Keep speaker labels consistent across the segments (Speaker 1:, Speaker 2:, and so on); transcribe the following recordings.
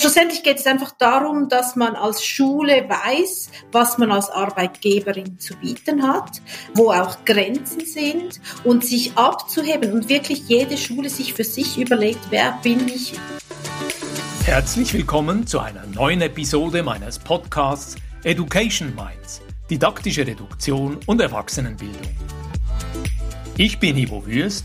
Speaker 1: Schlussendlich geht es einfach darum, dass man als Schule weiß, was man als Arbeitgeberin zu bieten hat, wo auch Grenzen sind und sich abzuheben und wirklich jede Schule sich für sich überlegt, wer bin ich.
Speaker 2: Herzlich willkommen zu einer neuen Episode meines Podcasts Education Minds, didaktische Reduktion und Erwachsenenbildung. Ich bin Ivo Würst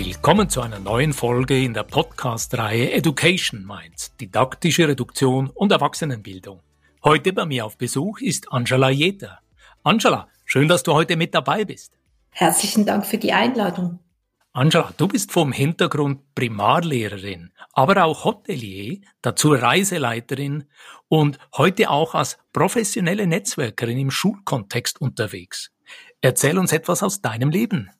Speaker 2: Willkommen zu einer neuen Folge in der Podcast-Reihe Education Minds, didaktische Reduktion und Erwachsenenbildung. Heute bei mir auf Besuch ist Angela Jeter. Angela, schön, dass du heute mit dabei bist.
Speaker 1: Herzlichen Dank für die Einladung.
Speaker 2: Angela, du bist vom Hintergrund Primarlehrerin, aber auch Hotelier, dazu Reiseleiterin und heute auch als professionelle Netzwerkerin im Schulkontext unterwegs. Erzähl uns etwas aus deinem Leben.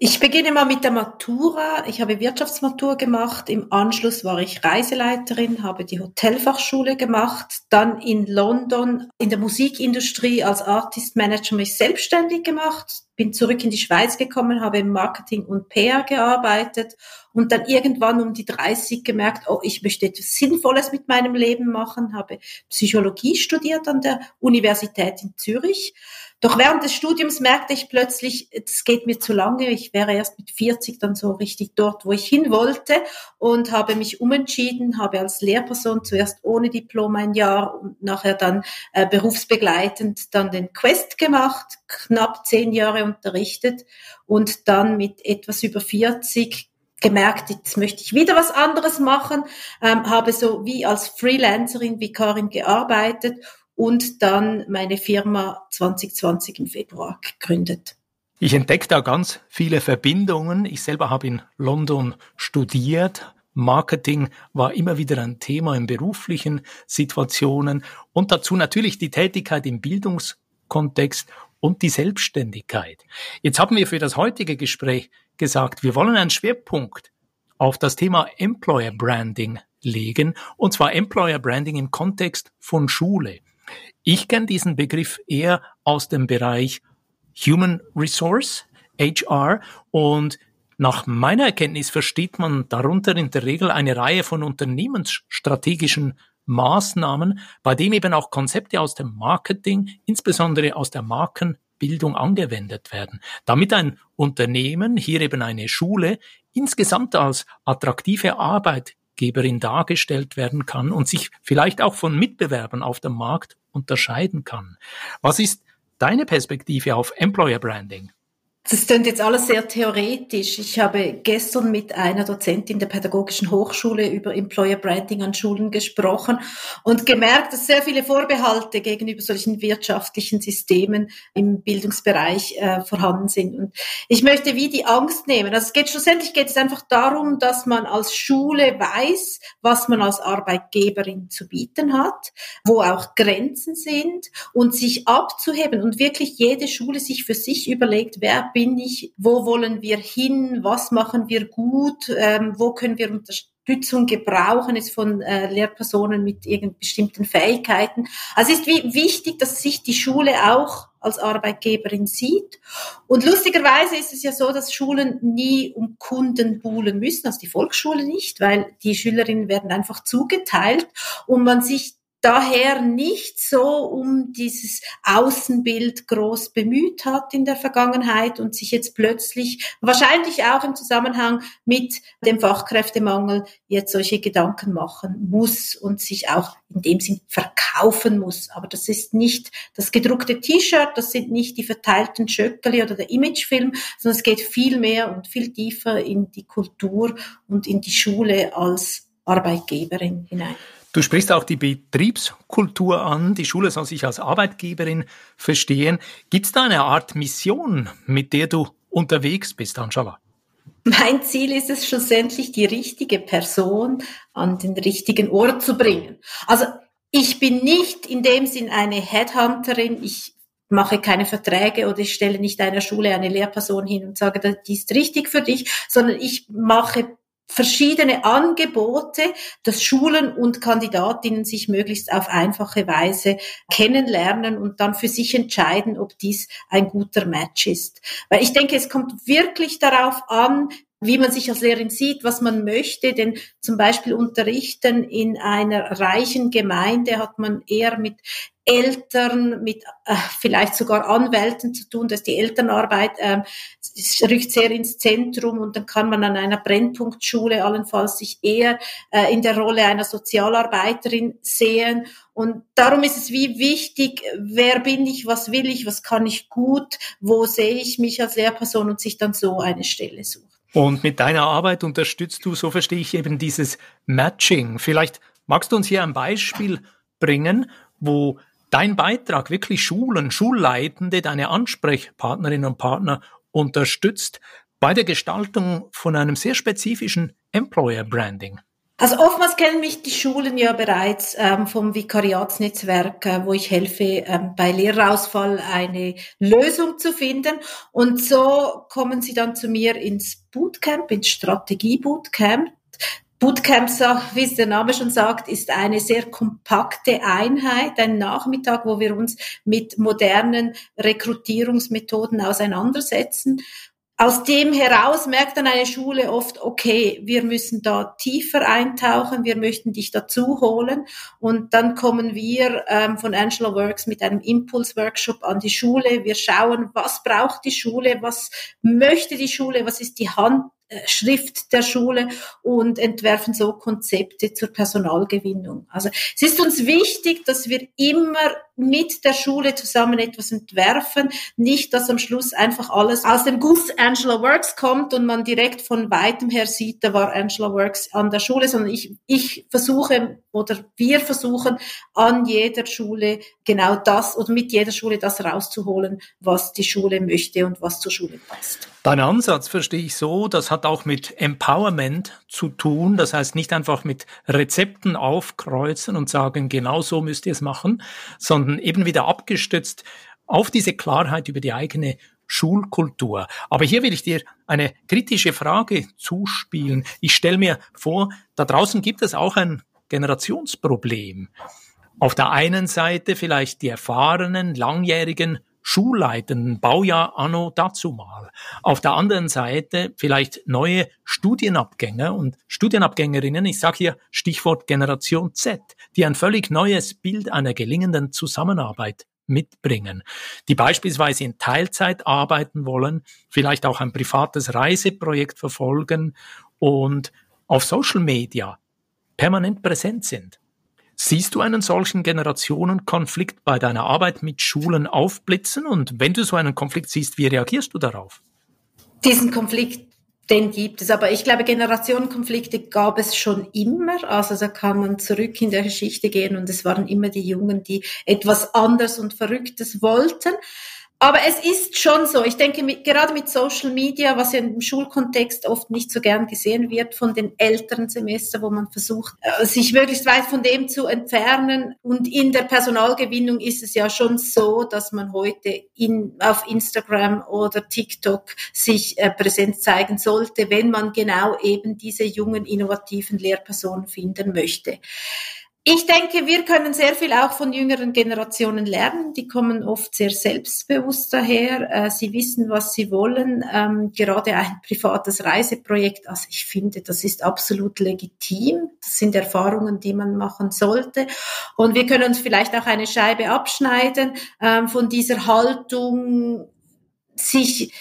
Speaker 1: Ich beginne mal mit der Matura. Ich habe Wirtschaftsmatur gemacht. Im Anschluss war ich Reiseleiterin, habe die Hotelfachschule gemacht. Dann in London in der Musikindustrie als Artist Manager mich selbstständig gemacht. Bin zurück in die Schweiz gekommen, habe im Marketing und PR gearbeitet und dann irgendwann um die 30 gemerkt, oh, ich möchte etwas Sinnvolles mit meinem Leben machen, habe Psychologie studiert an der Universität in Zürich doch während des Studiums merkte ich plötzlich, es geht mir zu lange. Ich wäre erst mit 40 dann so richtig dort, wo ich hin wollte und habe mich umentschieden, habe als Lehrperson zuerst ohne Diplom ein Jahr und nachher dann äh, berufsbegleitend dann den Quest gemacht, knapp zehn Jahre unterrichtet und dann mit etwas über 40 gemerkt, jetzt möchte ich wieder was anderes machen, ähm, habe so wie als Freelancerin, Vikarin gearbeitet und dann meine Firma 2020 im Februar gegründet.
Speaker 2: Ich entdecke da ganz viele Verbindungen. Ich selber habe in London studiert. Marketing war immer wieder ein Thema in beruflichen Situationen und dazu natürlich die Tätigkeit im Bildungskontext und die Selbstständigkeit. Jetzt haben wir für das heutige Gespräch gesagt, wir wollen einen Schwerpunkt auf das Thema Employer Branding legen, und zwar Employer Branding im Kontext von Schule. Ich kenne diesen Begriff eher aus dem Bereich Human Resource, HR, und nach meiner Erkenntnis versteht man darunter in der Regel eine Reihe von unternehmensstrategischen Maßnahmen, bei dem eben auch Konzepte aus dem Marketing, insbesondere aus der Markenbildung angewendet werden, damit ein Unternehmen, hier eben eine Schule, insgesamt als attraktive Arbeitgeberin dargestellt werden kann und sich vielleicht auch von Mitbewerbern auf dem Markt unterscheiden kann. Was ist deine Perspektive auf Employer Branding?
Speaker 1: Das klingt jetzt alles sehr theoretisch. Ich habe gestern mit einer Dozentin der Pädagogischen Hochschule über Employer Branding an Schulen gesprochen und gemerkt, dass sehr viele Vorbehalte gegenüber solchen wirtschaftlichen Systemen im Bildungsbereich äh, vorhanden sind. Und ich möchte wie die Angst nehmen. Also es geht schlussendlich geht es einfach darum, dass man als Schule weiß, was man als Arbeitgeberin zu bieten hat, wo auch Grenzen sind und sich abzuheben und wirklich jede Schule sich für sich überlegt, wer bin ich, wo wollen wir hin, was machen wir gut, ähm, wo können wir Unterstützung gebrauchen jetzt von äh, Lehrpersonen mit irgendeinen bestimmten Fähigkeiten. Also es ist wie wichtig, dass sich die Schule auch als Arbeitgeberin sieht. Und lustigerweise ist es ja so, dass Schulen nie um Kunden buhlen müssen, also die Volksschule nicht, weil die Schülerinnen werden einfach zugeteilt und man sich daher nicht so um dieses Außenbild groß bemüht hat in der Vergangenheit und sich jetzt plötzlich, wahrscheinlich auch im Zusammenhang mit dem Fachkräftemangel, jetzt solche Gedanken machen muss und sich auch in dem Sinn verkaufen muss. Aber das ist nicht das gedruckte T-Shirt, das sind nicht die verteilten Schöckeli oder der Imagefilm, sondern es geht viel mehr und viel tiefer in die Kultur und in die Schule als Arbeitgeberin hinein.
Speaker 2: Du sprichst auch die Betriebskultur an. Die Schule soll sich als Arbeitgeberin verstehen. Gibt es da eine Art Mission, mit der du unterwegs bist, Angela?
Speaker 1: Mein Ziel ist es schlussendlich, die richtige Person an den richtigen Ort zu bringen. Also ich bin nicht in dem Sinn eine Headhunterin. Ich mache keine Verträge oder ich stelle nicht einer Schule eine Lehrperson hin und sage, die ist richtig für dich, sondern ich mache verschiedene Angebote, dass Schulen und Kandidatinnen sich möglichst auf einfache Weise kennenlernen und dann für sich entscheiden, ob dies ein guter Match ist. Weil ich denke, es kommt wirklich darauf an, wie man sich als Lehrerin sieht, was man möchte. Denn zum Beispiel unterrichten in einer reichen Gemeinde hat man eher mit Eltern, mit äh, vielleicht sogar Anwälten zu tun, dass die Elternarbeit äh, rückt sehr ins Zentrum und dann kann man an einer Brennpunktschule allenfalls sich eher äh, in der Rolle einer Sozialarbeiterin sehen. Und darum ist es wie wichtig, wer bin ich, was will ich, was kann ich gut, wo sehe ich mich als Lehrperson und sich dann so eine Stelle suchen.
Speaker 2: Und mit deiner Arbeit unterstützt du, so verstehe ich eben dieses Matching. Vielleicht magst du uns hier ein Beispiel bringen, wo dein Beitrag wirklich Schulen, Schulleitende, deine Ansprechpartnerinnen und Partner unterstützt bei der Gestaltung von einem sehr spezifischen Employer Branding?
Speaker 1: Also oftmals kennen mich die Schulen ja bereits ähm, vom Vikariatsnetzwerk, äh, wo ich helfe, ähm, bei Lehrerausfall eine Lösung zu finden. Und so kommen sie dann zu mir ins Bootcamp, ins Strategie-Bootcamp. Bootcamp, wie es der Name schon sagt, ist eine sehr kompakte Einheit, ein Nachmittag, wo wir uns mit modernen Rekrutierungsmethoden auseinandersetzen. Aus dem heraus merkt dann eine Schule oft, okay, wir müssen da tiefer eintauchen, wir möchten dich dazu holen. Und dann kommen wir ähm, von Angela Works mit einem Impulse-Workshop an die Schule. Wir schauen, was braucht die Schule, was möchte die Schule, was ist die Hand Schrift der Schule und entwerfen so Konzepte zur Personalgewinnung. Also es ist uns wichtig, dass wir immer mit der Schule zusammen etwas entwerfen, nicht, dass am Schluss einfach alles aus dem Guss Angela Works kommt und man direkt von weitem her sieht, da war Angela Works an der Schule, sondern ich, ich versuche oder wir versuchen an jeder Schule genau das oder mit jeder Schule das rauszuholen, was die Schule möchte und was zur Schule passt.
Speaker 2: Dein Ansatz verstehe ich so, das hat auch mit Empowerment zu tun. Das heißt nicht einfach mit Rezepten aufkreuzen und sagen, genau so müsst ihr es machen, sondern eben wieder abgestützt auf diese Klarheit über die eigene Schulkultur. Aber hier will ich dir eine kritische Frage zuspielen. Ich stelle mir vor, da draußen gibt es auch ein Generationsproblem. Auf der einen Seite vielleicht die erfahrenen, langjährigen Schulleitenden, Baujahr anno dazu mal. Auf der anderen Seite vielleicht neue Studienabgänger und Studienabgängerinnen, ich sage hier Stichwort Generation Z, die ein völlig neues Bild einer gelingenden Zusammenarbeit mitbringen, die beispielsweise in Teilzeit arbeiten wollen, vielleicht auch ein privates Reiseprojekt verfolgen und auf Social Media permanent präsent sind. Siehst du einen solchen Generationenkonflikt bei deiner Arbeit mit Schulen aufblitzen? Und wenn du so einen Konflikt siehst, wie reagierst du darauf?
Speaker 1: Diesen Konflikt, den gibt es. Aber ich glaube, Generationenkonflikte gab es schon immer. Also da kann man zurück in der Geschichte gehen und es waren immer die Jungen, die etwas anderes und Verrücktes wollten. Aber es ist schon so. Ich denke, mit, gerade mit Social Media, was ja im Schulkontext oft nicht so gern gesehen wird von den älteren Semester, wo man versucht, äh, sich möglichst weit von dem zu entfernen. Und in der Personalgewinnung ist es ja schon so, dass man heute in, auf Instagram oder TikTok sich äh, präsent zeigen sollte, wenn man genau eben diese jungen, innovativen Lehrpersonen finden möchte. Ich denke, wir können sehr viel auch von jüngeren Generationen lernen. Die kommen oft sehr selbstbewusst daher. Äh, sie wissen, was sie wollen. Ähm, gerade ein privates Reiseprojekt, also ich finde, das ist absolut legitim. Das sind Erfahrungen, die man machen sollte. Und wir können uns vielleicht auch eine Scheibe abschneiden ähm, von dieser Haltung, sich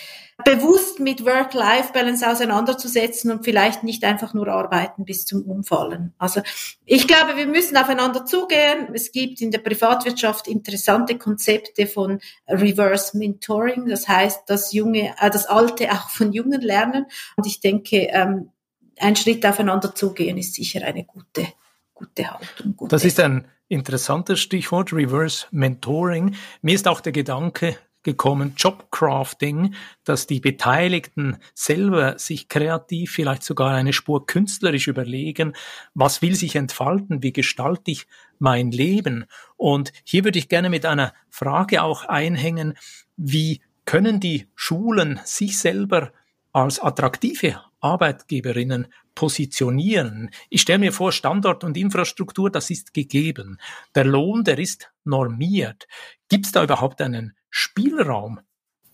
Speaker 1: bewusst mit Work-Life-Balance auseinanderzusetzen und vielleicht nicht einfach nur arbeiten bis zum Umfallen. Also ich glaube, wir müssen aufeinander zugehen. Es gibt in der Privatwirtschaft interessante Konzepte von Reverse Mentoring. Das heißt, dass junge, äh, das Alte auch von Jungen lernen. Und ich denke, ähm, ein Schritt aufeinander zugehen ist sicher eine gute, gute Haltung. Gute
Speaker 2: das ist ein interessantes Stichwort, Reverse Mentoring. Mir ist auch der Gedanke gekommen, Jobcrafting, dass die Beteiligten selber sich kreativ, vielleicht sogar eine Spur künstlerisch überlegen, was will sich entfalten, wie gestalte ich mein Leben. Und hier würde ich gerne mit einer Frage auch einhängen, wie können die Schulen sich selber als attraktive Arbeitgeberinnen positionieren. Ich stelle mir vor, Standort und Infrastruktur, das ist gegeben. Der Lohn, der ist normiert. Gibt es da überhaupt einen Spielraum?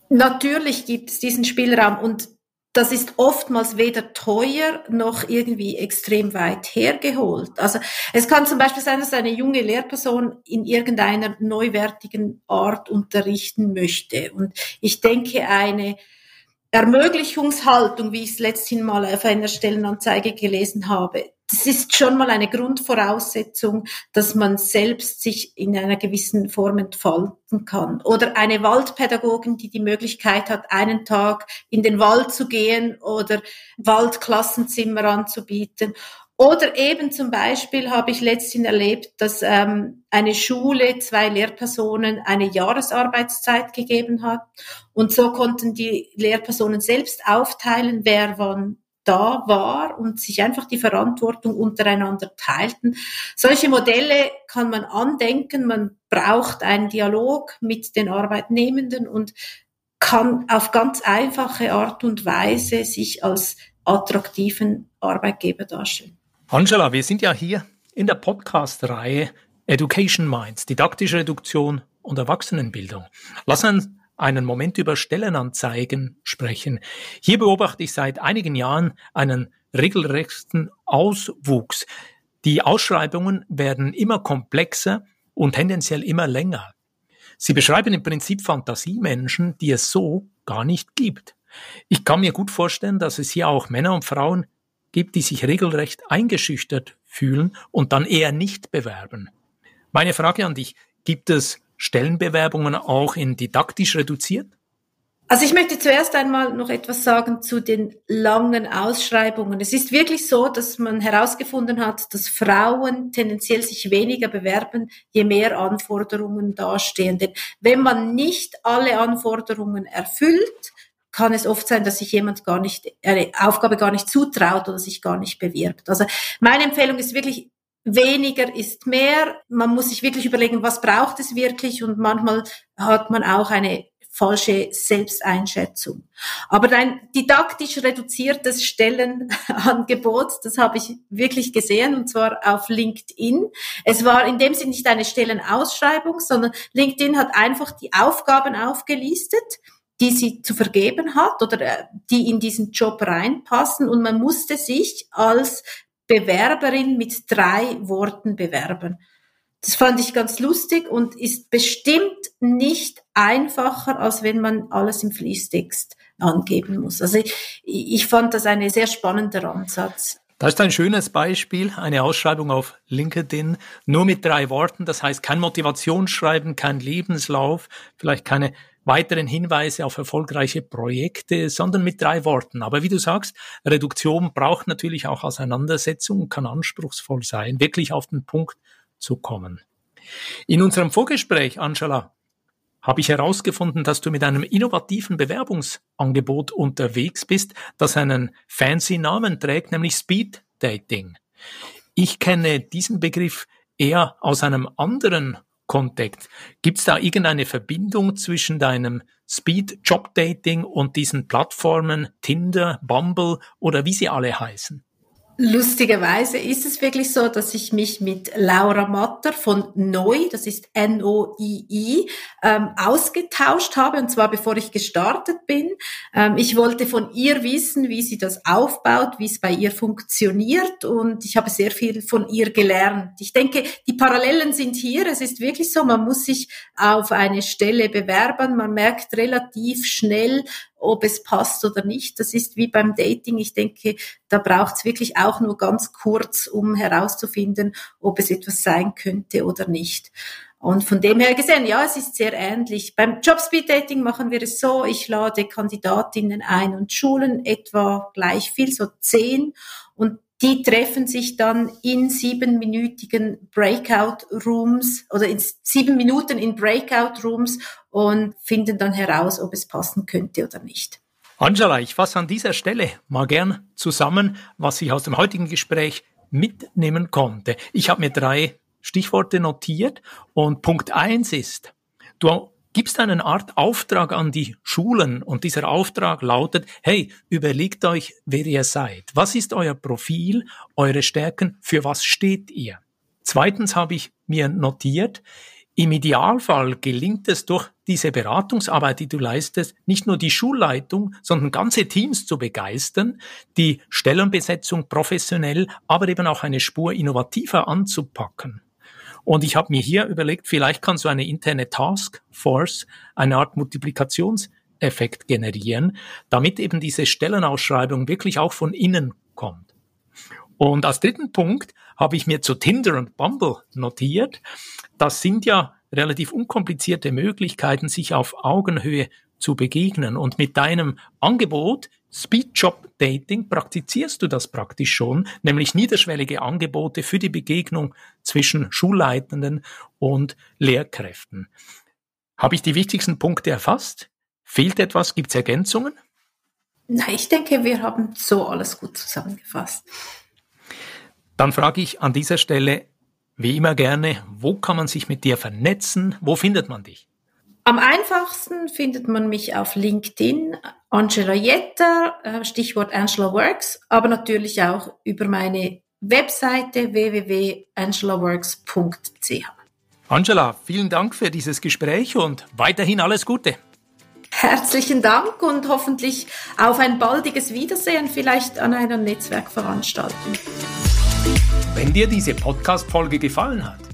Speaker 1: Natürlich gibt es diesen Spielraum und das ist oftmals weder teuer noch irgendwie extrem weit hergeholt. Also es kann zum Beispiel sein, dass eine junge Lehrperson in irgendeiner neuwertigen Art unterrichten möchte. Und ich denke, eine Ermöglichungshaltung, wie ich es letzthin mal auf einer Stellenanzeige gelesen habe, das ist schon mal eine Grundvoraussetzung, dass man selbst sich in einer gewissen Form entfalten kann. Oder eine Waldpädagogin, die die Möglichkeit hat, einen Tag in den Wald zu gehen oder Waldklassenzimmer anzubieten. Oder eben zum Beispiel habe ich letztens erlebt, dass ähm, eine Schule zwei Lehrpersonen eine Jahresarbeitszeit gegeben hat. Und so konnten die Lehrpersonen selbst aufteilen, wer wann da war und sich einfach die Verantwortung untereinander teilten. Solche Modelle kann man andenken. Man braucht einen Dialog mit den Arbeitnehmenden und kann auf ganz einfache Art und Weise sich als attraktiven Arbeitgeber darstellen.
Speaker 2: Angela, wir sind ja hier in der Podcast-Reihe Education Minds, didaktische Reduktion und Erwachsenenbildung. Lass uns einen Moment über Stellenanzeigen sprechen. Hier beobachte ich seit einigen Jahren einen regelrechten Auswuchs. Die Ausschreibungen werden immer komplexer und tendenziell immer länger. Sie beschreiben im Prinzip Fantasiemenschen, die es so gar nicht gibt. Ich kann mir gut vorstellen, dass es hier auch Männer und Frauen gibt, die sich regelrecht eingeschüchtert fühlen und dann eher nicht bewerben. Meine Frage an dich, gibt es Stellenbewerbungen auch in didaktisch reduziert?
Speaker 1: Also ich möchte zuerst einmal noch etwas sagen zu den langen Ausschreibungen. Es ist wirklich so, dass man herausgefunden hat, dass Frauen tendenziell sich weniger bewerben, je mehr Anforderungen dastehen. Denn wenn man nicht alle Anforderungen erfüllt, kann es oft sein, dass sich jemand gar nicht, eine Aufgabe gar nicht zutraut oder sich gar nicht bewirbt. Also meine Empfehlung ist wirklich, weniger ist mehr. Man muss sich wirklich überlegen, was braucht es wirklich und manchmal hat man auch eine falsche Selbsteinschätzung. Aber ein didaktisch reduziertes Stellenangebot, das habe ich wirklich gesehen, und zwar auf LinkedIn. Es war in dem Sinne nicht eine Stellenausschreibung, sondern LinkedIn hat einfach die Aufgaben aufgelistet die sie zu vergeben hat oder äh, die in diesen Job reinpassen und man musste sich als Bewerberin mit drei Worten bewerben. Das fand ich ganz lustig und ist bestimmt nicht einfacher, als wenn man alles im Fließtext angeben muss. Also ich, ich fand das ein sehr spannender Ansatz.
Speaker 2: Das ist ein schönes Beispiel, eine Ausschreibung auf LinkedIn, nur mit drei Worten, das heißt kein Motivationsschreiben, kein Lebenslauf, vielleicht keine weiteren Hinweise auf erfolgreiche Projekte, sondern mit drei Worten. Aber wie du sagst, Reduktion braucht natürlich auch Auseinandersetzung und kann anspruchsvoll sein, wirklich auf den Punkt zu kommen. In unserem Vorgespräch, Angela, habe ich herausgefunden, dass du mit einem innovativen Bewerbungsangebot unterwegs bist, das einen fancy Namen trägt, nämlich Speed Dating. Ich kenne diesen Begriff eher aus einem anderen Kontext. Gibt es da irgendeine Verbindung zwischen deinem Speed Job Dating und diesen Plattformen Tinder, Bumble oder wie sie alle heißen?
Speaker 1: Lustigerweise ist es wirklich so, dass ich mich mit Laura Matter von Neu, das ist N-O-I-I, ähm, ausgetauscht habe, und zwar bevor ich gestartet bin. Ähm, ich wollte von ihr wissen, wie sie das aufbaut, wie es bei ihr funktioniert, und ich habe sehr viel von ihr gelernt. Ich denke, die Parallelen sind hier. Es ist wirklich so, man muss sich auf eine Stelle bewerben. Man merkt relativ schnell, ob es passt oder nicht. Das ist wie beim Dating. Ich denke, da braucht es wirklich auch nur ganz kurz, um herauszufinden, ob es etwas sein könnte oder nicht. Und von dem her gesehen, ja, es ist sehr ähnlich. Beim Jobspeed Dating machen wir es so, ich lade Kandidatinnen ein und schulen etwa gleich viel, so zehn. Und Die treffen sich dann in siebenminütigen Breakout-Rooms oder in sieben Minuten in Breakout-Rooms und finden dann heraus, ob es passen könnte oder nicht.
Speaker 2: Angela, ich fasse an dieser Stelle mal gern zusammen, was ich aus dem heutigen Gespräch mitnehmen konnte. Ich habe mir drei Stichworte notiert und Punkt eins ist, du gibst eine Art Auftrag an die Schulen und dieser Auftrag lautet, hey, überlegt euch, wer ihr seid. Was ist euer Profil, eure Stärken, für was steht ihr? Zweitens habe ich mir notiert, im Idealfall gelingt es durch diese Beratungsarbeit, die du leistest, nicht nur die Schulleitung, sondern ganze Teams zu begeistern, die Stellenbesetzung professionell, aber eben auch eine Spur innovativer anzupacken. Und ich habe mir hier überlegt, vielleicht kann so eine interne Taskforce eine Art Multiplikationseffekt generieren, damit eben diese Stellenausschreibung wirklich auch von innen kommt. Und als dritten Punkt habe ich mir zu Tinder und Bumble notiert. Das sind ja relativ unkomplizierte Möglichkeiten, sich auf Augenhöhe zu begegnen. Und mit deinem Angebot Speedjob Dating praktizierst du das praktisch schon, nämlich niederschwellige Angebote für die Begegnung zwischen Schulleitenden und Lehrkräften. Habe ich die wichtigsten Punkte erfasst? Fehlt etwas? Gibt es Ergänzungen?
Speaker 1: Na, ich denke, wir haben so alles gut zusammengefasst.
Speaker 2: Dann frage ich an dieser Stelle wie immer gerne, wo kann man sich mit dir vernetzen? Wo findet man dich?
Speaker 1: Am einfachsten findet man mich auf LinkedIn, Angela Jetter, äh, Stichwort Angela Works, aber natürlich auch über meine Webseite www.angelaworks.ch.
Speaker 2: Angela, vielen Dank für dieses Gespräch und weiterhin alles Gute.
Speaker 1: Herzlichen Dank und hoffentlich auf ein baldiges Wiedersehen, vielleicht an einer Netzwerkveranstaltung.
Speaker 2: Wenn dir diese Podcast-Folge gefallen hat,